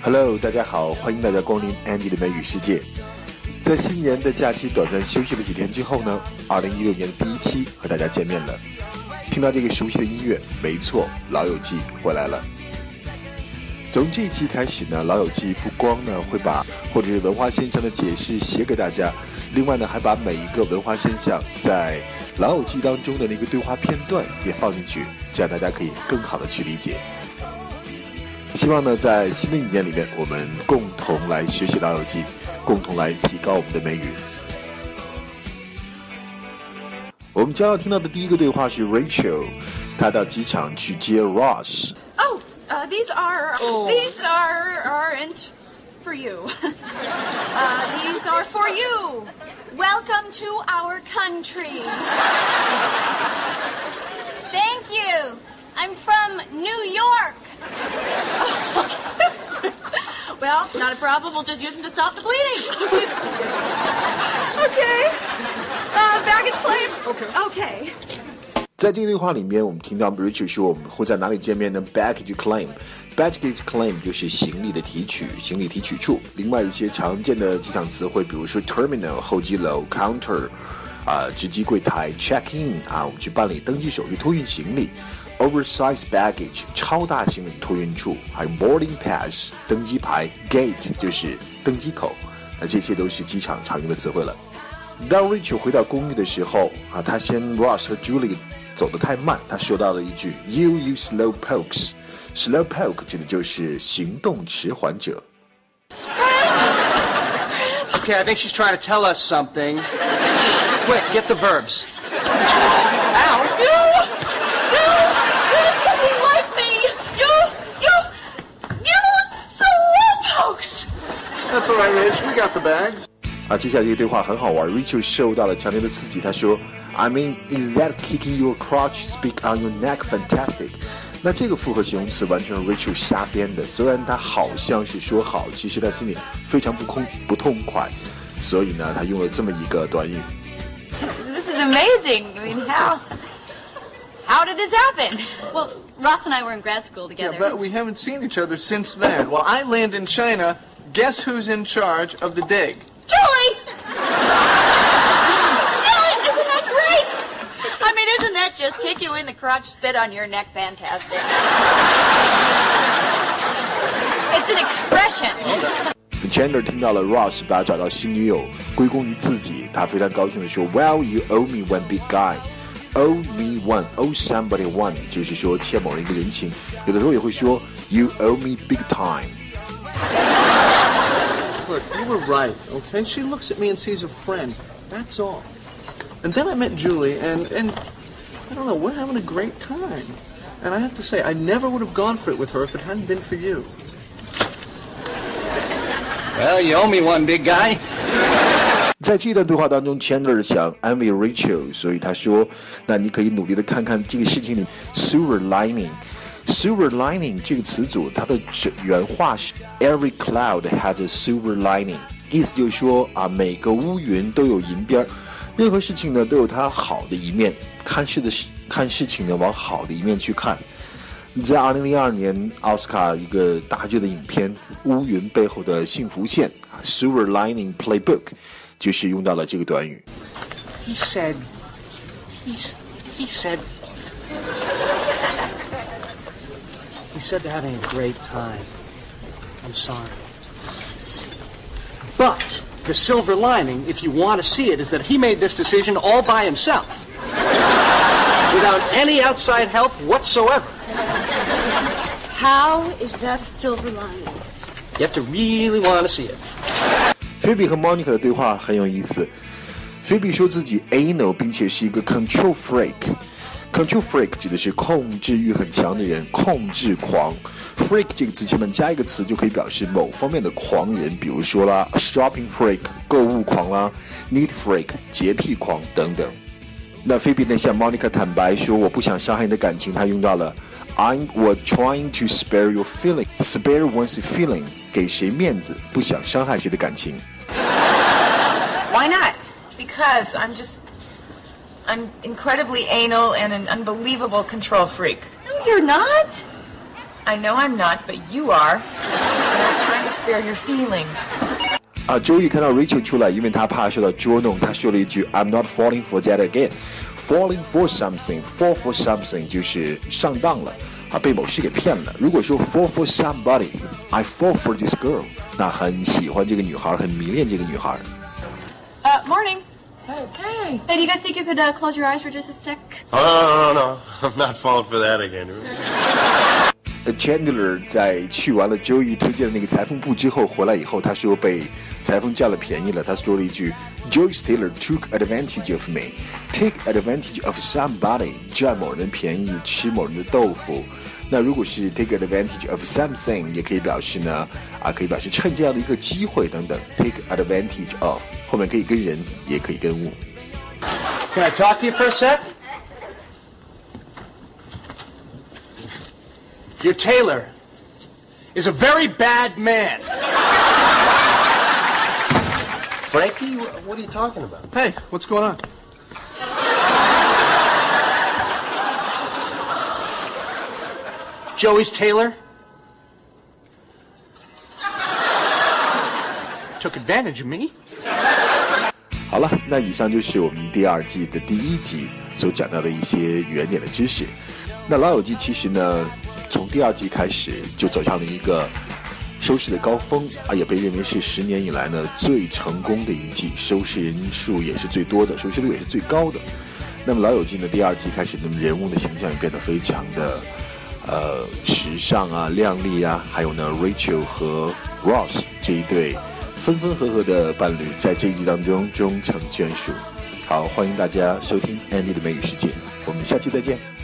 Hello，大家好，欢迎大家光临 Andy 的美语世界。在新年的假期短暂休息了几天之后呢，二零一六年的第一期和大家见面了。听到这个熟悉的音乐，没错，《老友记》回来了。从这一期开始呢，《老友记》不光呢会把或者是文化现象的解释写给大家，另外呢还把每一个文化现象在《老友记》当中的那个对话片段也放进去，这样大家可以更好的去理解。希望呢，在新的一年里面，我们共同来学习《老友记》，共同来提高我们的美语。我们将要听到的第一个对话是 Rachel，她到机场去接 Ross。Oh, uh, these are these are aren't for you. uh, these are for you. Welcome to our country. Thank you. Well, not a problem. We'll just use them to stop the bleeding. okay. Uh, baggage claim. Okay. Okay. 在这个对话里面，我们听到 Rachel 说我们会在哪里见面呢？Baggage claim，baggage claim 就是行李的提取，行李提取处。另外一些常见的机场词汇，比如说 terminal 候机楼，counter 啊、值机柜台，check in 啊，我们去办理登记手续，托运行李。Oversized baggage 超大型的托运处，还有 boarding pass 登机牌，gate 就是登机口，那这些都是机场常用的词汇了。当 Rachel 回到公寓的时候啊，他嫌 Ross 和 Julie 走得太慢，他说到了一句 “You you slow pokes”。slow poke 指的就是行动迟缓者。 Okay, I think she's trying to tell us something. Quick, get the verbs. got the bags. 啊，接下来这个对话很好玩，Rachel 受到了强烈的刺激，她说：“I mean, is that kicking your crotch, speak on your neck, fantastic？” 那这个复合形容词完全是 Rachel 瞎编的，虽然她好像是说好，其实她心里非常不空不痛快，所以呢，她用了这么一个短语。 This is amazing. I mean, how how did this happen? Well, Ross and I were in grad school Yeah, together. but we haven't seen each other since then. Well, I land in China. Guess who's in charge of the dig? Julie! Julie, isn't that great? I mean, isn't that just kick you in the crotch, spit on your neck, fantastic? It's an expression. Chandler 听到了 Ross 把找到新女友归功于自己，他非常高兴地说：“Well, you owe me one big guy. Owe me one, owe somebody one，就是说欠某人一个人情。有的时候也会说 You owe me big time。 Look, you were right, okay? She looks at me and sees a friend. That's all. And then I met Julie, and, and I don't know, we're having a great time. And I have to say, I never would have gone for it with her if it hadn't been for you. Well, you owe me one, big guy. 在这段对话当中，Chandler 想安慰 Rachel，所以他说：“那你可以努力的看看这个事情里 silver lining。 silver lining 这个词组，它的整原话是 Every cloud has a silver lining，意思就是说啊，每个乌云都有银边儿，任何事情呢都有它好的一面。看事的事，看事情呢往好的一面去看。”在二零零二年奥斯卡一个大剧的影片《乌云背后的幸福线》啊，《Silver Lining Playbook》就是用到了这个短语。 He said. He's. He said. He said they're having a great time. I'm sorry. But the silver lining, if you want to see it, is that he made this decision all by himself. Without any outside help whatsoever. How is that a silver lining? You have to really want to see it. 菲比和 Monica 的对话很有意思。菲比说自己 anal，并且是一个 control freak。 Control freak 指的是控制欲很强的人，控制狂。freak 这个词前面加一个词就可以表示某方面的狂人，比如说啦，shopping freak 购物狂啦，need freak 洁癖狂等等。那菲比呢向 Monica 坦白说我不想伤害你的感情，她用到了 I'm was trying to spare your feeling. Spare one's feeling，给谁面子，不想伤害谁的感情。Why not? Because I'm just. I'm incredibly anal and an unbelievable control freak. No, you're not. I know I'm not, but you are. That's just trying to spare your feelings. 啊，Joey 看到 Rachel 出来，因为他怕受到捉弄，他说了一句 "I'm not falling for that again." Falling for something, fall for something 就是上当了啊，被某事给骗了。如果说 fall for somebody, I fall for this girl，那很喜欢这个女孩，很迷恋这个女孩。 Uh, morning. Hey. Hey. Do you guys think you could uh, close your eyes for just a sec? Oh, no, no, no. I'm not falling for that again. Chandler 在去完了 Joey 推荐的那个裁缝部之后回来以后，他说被裁缝占了便宜了。他说了一句：“Joey tailor took advantage of me, take advantage of somebody，占某人便宜，吃某人的豆腐。”那如果是 take advantage of something，也可以表示呢啊，可以表示趁这样的一个机会等等。Take advantage of 后面可以跟人，也可以跟物。 Can I talk to you for a sec? Your tailor is a very bad man. Frankie, what are you talking about? Hey, what's going on? Joey's tailor took advantage of me. 好了，那以上就是我们第二季的第一集所讲到的一些原点的知识。那《老友记》其实呢，从第二季开始就走上了一个收视的高峰啊，也被认为是十年以来呢最成功的一季，收视人数也是最多的，收视率也是最高的。那么《老友记》呢，第二季开始，那么人物的形象也变得非常的呃时尚啊、靓丽啊，还有呢，Rachel 和 Ross 这一对分分合合的伴侣，在这一集当中终成眷属。好，欢迎大家收听 Andy 的美语世界，我们下期再见。